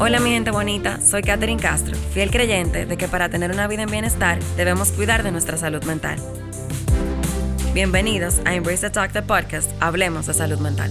Hola mi gente bonita, soy Katherine Castro, fiel creyente de que para tener una vida en bienestar debemos cuidar de nuestra salud mental. Bienvenidos a Embrace the Talk, the podcast, Hablemos de Salud Mental.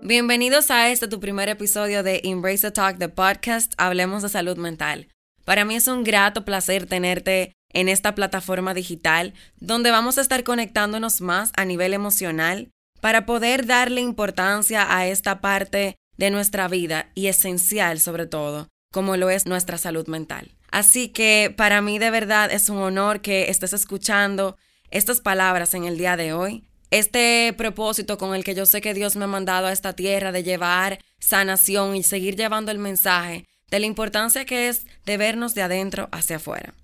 Bienvenidos a este tu primer episodio de Embrace the Talk, the podcast, Hablemos de Salud Mental. Para mí es un grato placer tenerte en esta plataforma digital donde vamos a estar conectándonos más a nivel emocional para poder darle importancia a esta parte de nuestra vida y esencial sobre todo, como lo es nuestra salud mental. Así que para mí de verdad es un honor que estés escuchando estas palabras en el día de hoy. Este propósito con el que yo sé que Dios me ha mandado a esta tierra de llevar sanación y seguir llevando el mensaje de la importancia que es de vernos de adentro hacia afuera.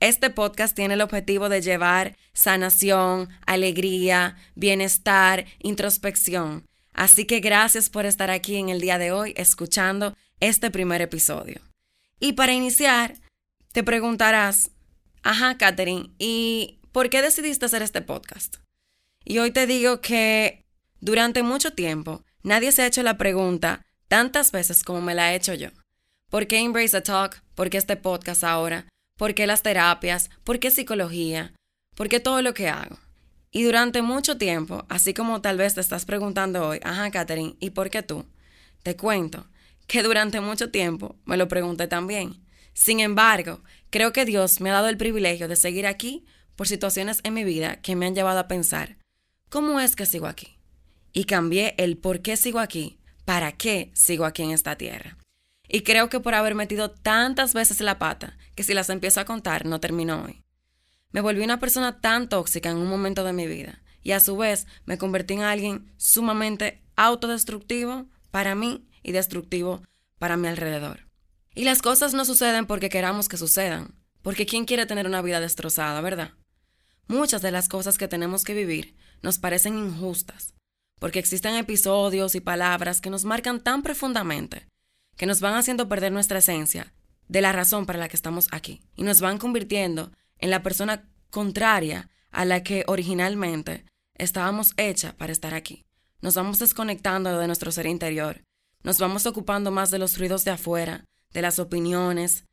Este podcast tiene el objetivo de llevar sanación, alegría, bienestar, introspección Así que gracias por estar aquí en el día de hoy escuchando este primer episodio. Y para iniciar, te preguntarás, ajá, Katherine, ¿y por qué decidiste hacer este podcast? Y hoy te digo que durante mucho tiempo nadie se ha hecho la pregunta tantas veces como me la he hecho yo. ¿Por qué Embrace the Talk? ¿Por qué este podcast ahora? ¿Por qué las terapias? ¿Por qué psicología? ¿Por qué todo lo que hago? Y durante mucho tiempo, así como tal vez te estás preguntando hoy, ajá, Katherine, ¿y por qué tú? Te cuento que durante mucho tiempo me lo pregunté también. Sin embargo, creo que Dios me ha dado el privilegio de seguir aquí por situaciones en mi vida que me han llevado a pensar, ¿cómo es que sigo aquí? Y cambié el por qué sigo aquí, para qué sigo aquí en esta tierra. Y creo que por haber metido tantas veces la pata, que si las empiezo a contar no termino hoy. Me volví una persona tan tóxica en un momento de mi vida y a su vez me convertí en alguien sumamente autodestructivo para mí y destructivo para mi alrededor. Y las cosas no suceden porque queramos que sucedan, porque ¿quién quiere tener una vida destrozada, verdad? Muchas de las cosas que tenemos que vivir nos parecen injustas, porque existen episodios y palabras que nos marcan tan profundamente que nos van haciendo perder nuestra esencia de la razón para la que estamos aquí y nos van convirtiendo en la persona contraria a la que originalmente estábamos hecha para estar aquí. Nos vamos desconectando de nuestro ser interior, nos vamos ocupando más de los ruidos de afuera, de las opiniones,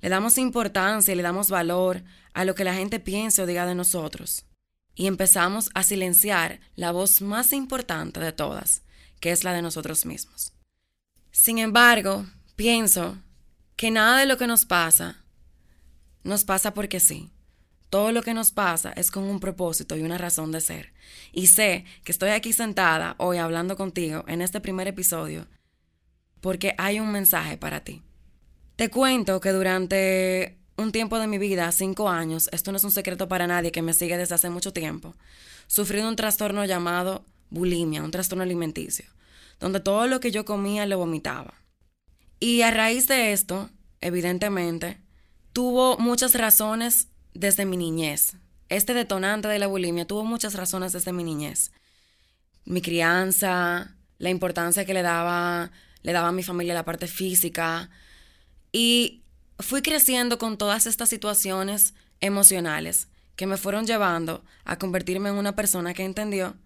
le damos importancia y le damos valor a lo que la gente piense o diga de nosotros. Y empezamos a silenciar la voz más importante de todas, que es la de nosotros mismos. Sin embargo, pienso que nada de lo que nos pasa nos pasa porque sí. Todo lo que nos pasa es con un propósito y una razón de ser. Y sé que estoy aquí sentada hoy hablando contigo en este primer episodio porque hay un mensaje para ti. Te cuento que durante un tiempo de mi vida, cinco años, esto no es un secreto para nadie que me sigue desde hace mucho tiempo, sufrí un trastorno llamado bulimia, un trastorno alimenticio, donde todo lo que yo comía lo vomitaba. Y a raíz de esto, evidentemente, tuvo muchas razones desde mi niñez. Este detonante de la bulimia tuvo muchas razones desde mi niñez. Mi crianza, la importancia que le daba, le daba a mi familia la parte física. Y fui creciendo con todas estas situaciones emocionales que me fueron llevando a convertirme en una persona que entendió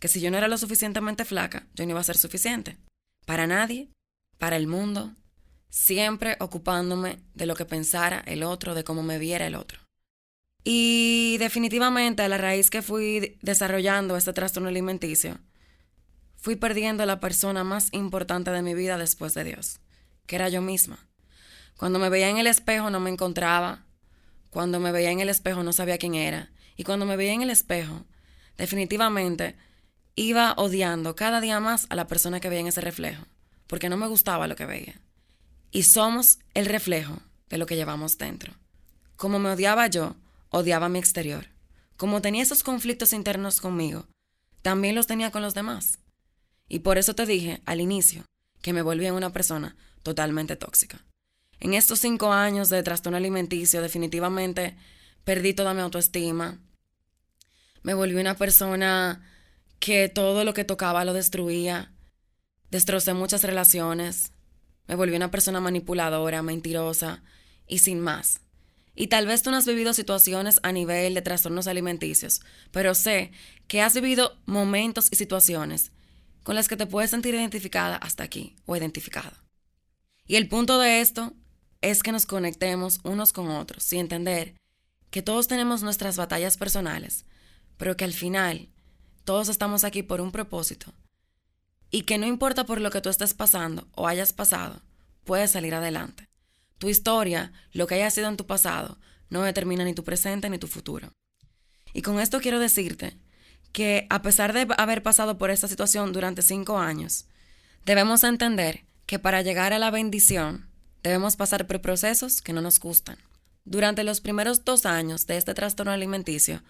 que si yo no era lo suficientemente flaca, yo no iba a ser suficiente. Para nadie, para el mundo, siempre ocupándome de lo que pensara el otro, de cómo me viera el otro. Y definitivamente a la raíz que fui desarrollando este trastorno alimenticio, fui perdiendo la persona más importante de mi vida después de Dios, que era yo misma. Cuando me veía en el espejo no me encontraba, cuando me veía en el espejo no sabía quién era, y cuando me veía en el espejo, definitivamente iba odiando cada día más a la persona que veía en ese reflejo, porque no me gustaba lo que veía. Y somos el reflejo de lo que llevamos dentro. Como me odiaba yo, odiaba mi exterior. Como tenía esos conflictos internos conmigo, también los tenía con los demás. Y por eso te dije al inicio que me volví una persona totalmente tóxica. En estos cinco años de trastorno alimenticio, definitivamente perdí toda mi autoestima. Me volví una persona que todo lo que tocaba lo destruía. Destrocé muchas relaciones. Me volví una persona manipuladora, mentirosa y sin más. Y tal vez tú no has vivido situaciones a nivel de trastornos alimenticios, pero sé que has vivido momentos y situaciones con las que te puedes sentir identificada hasta aquí o identificado. Y el punto de esto es que nos conectemos unos con otros y entender que todos tenemos nuestras batallas personales, pero que al final todos estamos aquí por un propósito y que no importa por lo que tú estés pasando o hayas pasado, puedes salir adelante. Tu historia, lo que haya sido en tu pasado, no determina ni tu presente ni tu futuro. Y con esto quiero decirte que a pesar de haber pasado por esta situación durante cinco años, debemos entender que para llegar a la bendición debemos pasar por procesos que no nos gustan. Durante los primeros dos años de este trastorno alimenticio,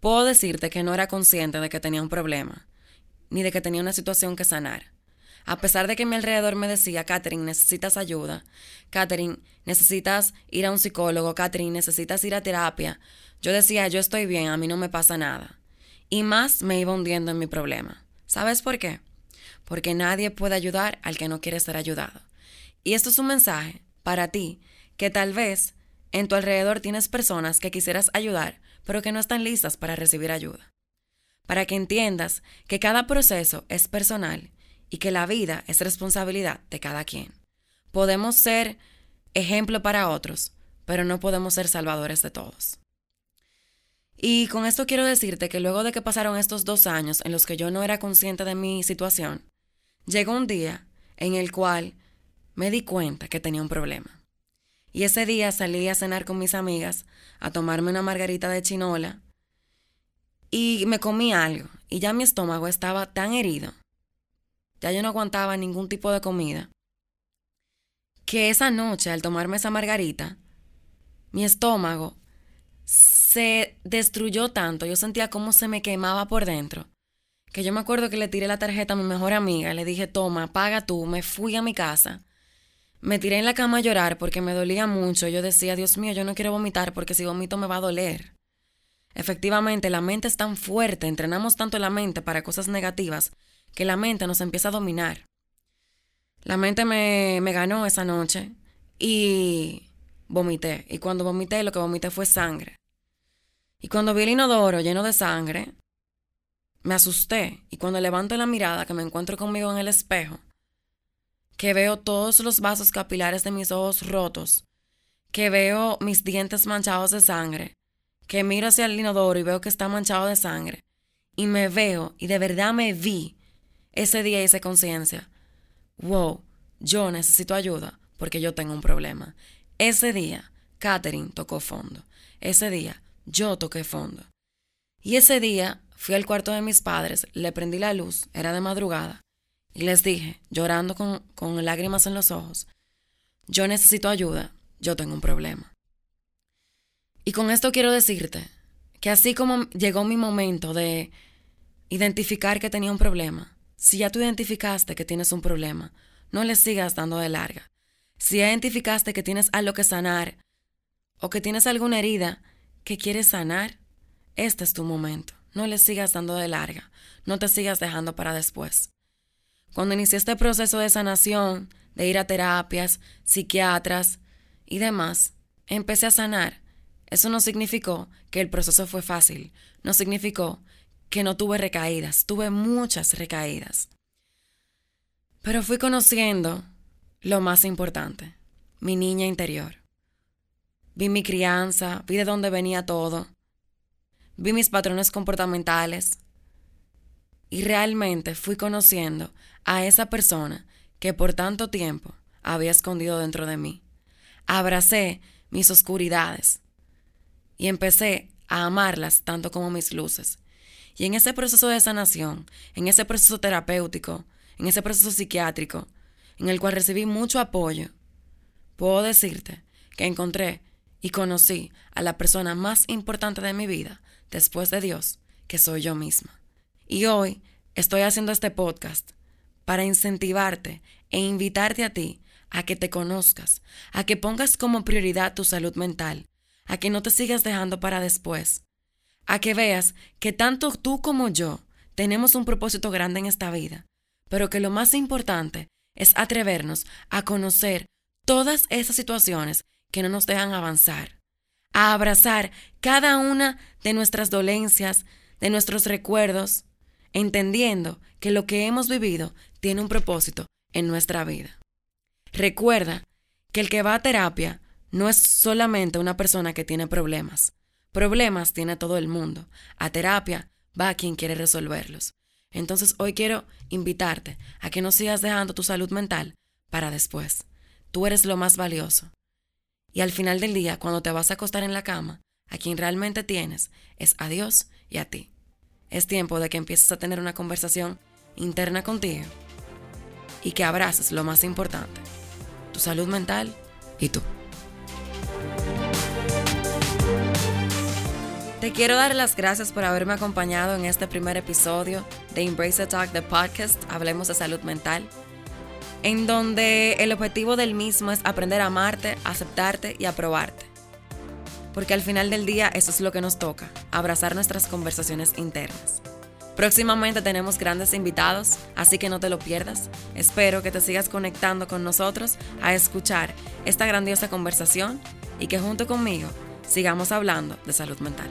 puedo decirte que no era consciente de que tenía un problema, ni de que tenía una situación que sanar. A pesar de que mi alrededor me decía, Catherine, necesitas ayuda, Catherine, necesitas ir a un psicólogo, Catherine, necesitas ir a terapia, yo decía, yo estoy bien, a mí no me pasa nada. Y más me iba hundiendo en mi problema. ¿Sabes por qué? Porque nadie puede ayudar al que no quiere ser ayudado. Y esto es un mensaje para ti, que tal vez en tu alrededor tienes personas que quisieras ayudar, pero que no están listas para recibir ayuda. Para que entiendas que cada proceso es personal y que la vida es responsabilidad de cada quien. Podemos ser ejemplo para otros, pero no podemos ser salvadores de todos. Y con esto quiero decirte que luego de que pasaron estos dos años en los que yo no era consciente de mi situación, llegó un día en el cual me di cuenta que tenía un problema. Y ese día salí a cenar con mis amigas, a tomarme una margarita de chinola, y me comí algo, y ya mi estómago estaba tan herido ya yo no aguantaba ningún tipo de comida, que esa noche al tomarme esa margarita, mi estómago se destruyó tanto, yo sentía como se me quemaba por dentro, que yo me acuerdo que le tiré la tarjeta a mi mejor amiga, le dije, toma, paga tú, me fui a mi casa. Me tiré en la cama a llorar porque me dolía mucho. Yo decía, Dios mío, yo no quiero vomitar porque si vomito me va a doler. Efectivamente, la mente es tan fuerte, entrenamos tanto la mente para cosas negativas, que la mente nos empieza a dominar. La mente me, me ganó esa noche y vomité. Y cuando vomité, lo que vomité fue sangre. Y cuando vi el inodoro lleno de sangre, me asusté. Y cuando levanto la mirada, que me encuentro conmigo en el espejo, que veo todos los vasos capilares de mis ojos rotos, que veo mis dientes manchados de sangre, que miro hacia el inodoro y veo que está manchado de sangre, y me veo, y de verdad me vi ese día hice conciencia, wow, yo necesito ayuda porque yo tengo un problema. Ese día, Catherine tocó fondo. Ese día, yo toqué fondo. Y ese día fui al cuarto de mis padres, le prendí la luz, era de madrugada, y les dije, llorando con, con lágrimas en los ojos, yo necesito ayuda, yo tengo un problema. Y con esto quiero decirte que así como llegó mi momento de identificar que tenía un problema, si ya tú identificaste que tienes un problema, no le sigas dando de larga. Si ya identificaste que tienes algo que sanar o que tienes alguna herida que quieres sanar, este es tu momento. No le sigas dando de larga. No te sigas dejando para después. Cuando inicié este proceso de sanación, de ir a terapias, psiquiatras y demás, empecé a sanar. Eso no significó que el proceso fue fácil. No significó que no tuve recaídas, tuve muchas recaídas. Pero fui conociendo lo más importante, mi niña interior. Vi mi crianza, vi de dónde venía todo, vi mis patrones comportamentales y realmente fui conociendo a esa persona que por tanto tiempo había escondido dentro de mí. Abracé mis oscuridades y empecé a amarlas tanto como mis luces. Y en ese proceso de sanación, en ese proceso terapéutico, en ese proceso psiquiátrico, en el cual recibí mucho apoyo, puedo decirte que encontré y conocí a la persona más importante de mi vida, después de Dios, que soy yo misma. Y hoy estoy haciendo este podcast para incentivarte e invitarte a ti a que te conozcas, a que pongas como prioridad tu salud mental, a que no te sigas dejando para después, a que veas que tanto tú como yo tenemos un propósito grande en esta vida, pero que lo más importante es atrevernos a conocer todas esas situaciones que no nos dejan avanzar, a abrazar cada una de nuestras dolencias, de nuestros recuerdos, entendiendo que lo que hemos vivido tiene un propósito en nuestra vida. Recuerda que el que va a terapia no es solamente una persona que tiene problemas. Problemas tiene todo el mundo. A terapia va quien quiere resolverlos. Entonces hoy quiero invitarte a que no sigas dejando tu salud mental para después. Tú eres lo más valioso. Y al final del día, cuando te vas a acostar en la cama, a quien realmente tienes es a Dios y a ti. Es tiempo de que empieces a tener una conversación interna contigo y que abraces lo más importante, tu salud mental y tú. Te quiero dar las gracias por haberme acompañado en este primer episodio de Embrace the Talk, the podcast Hablemos de Salud Mental, en donde el objetivo del mismo es aprender a amarte, aceptarte y aprobarte. Porque al final del día eso es lo que nos toca, abrazar nuestras conversaciones internas. Próximamente tenemos grandes invitados, así que no te lo pierdas. Espero que te sigas conectando con nosotros a escuchar esta grandiosa conversación y que junto conmigo sigamos hablando de salud mental.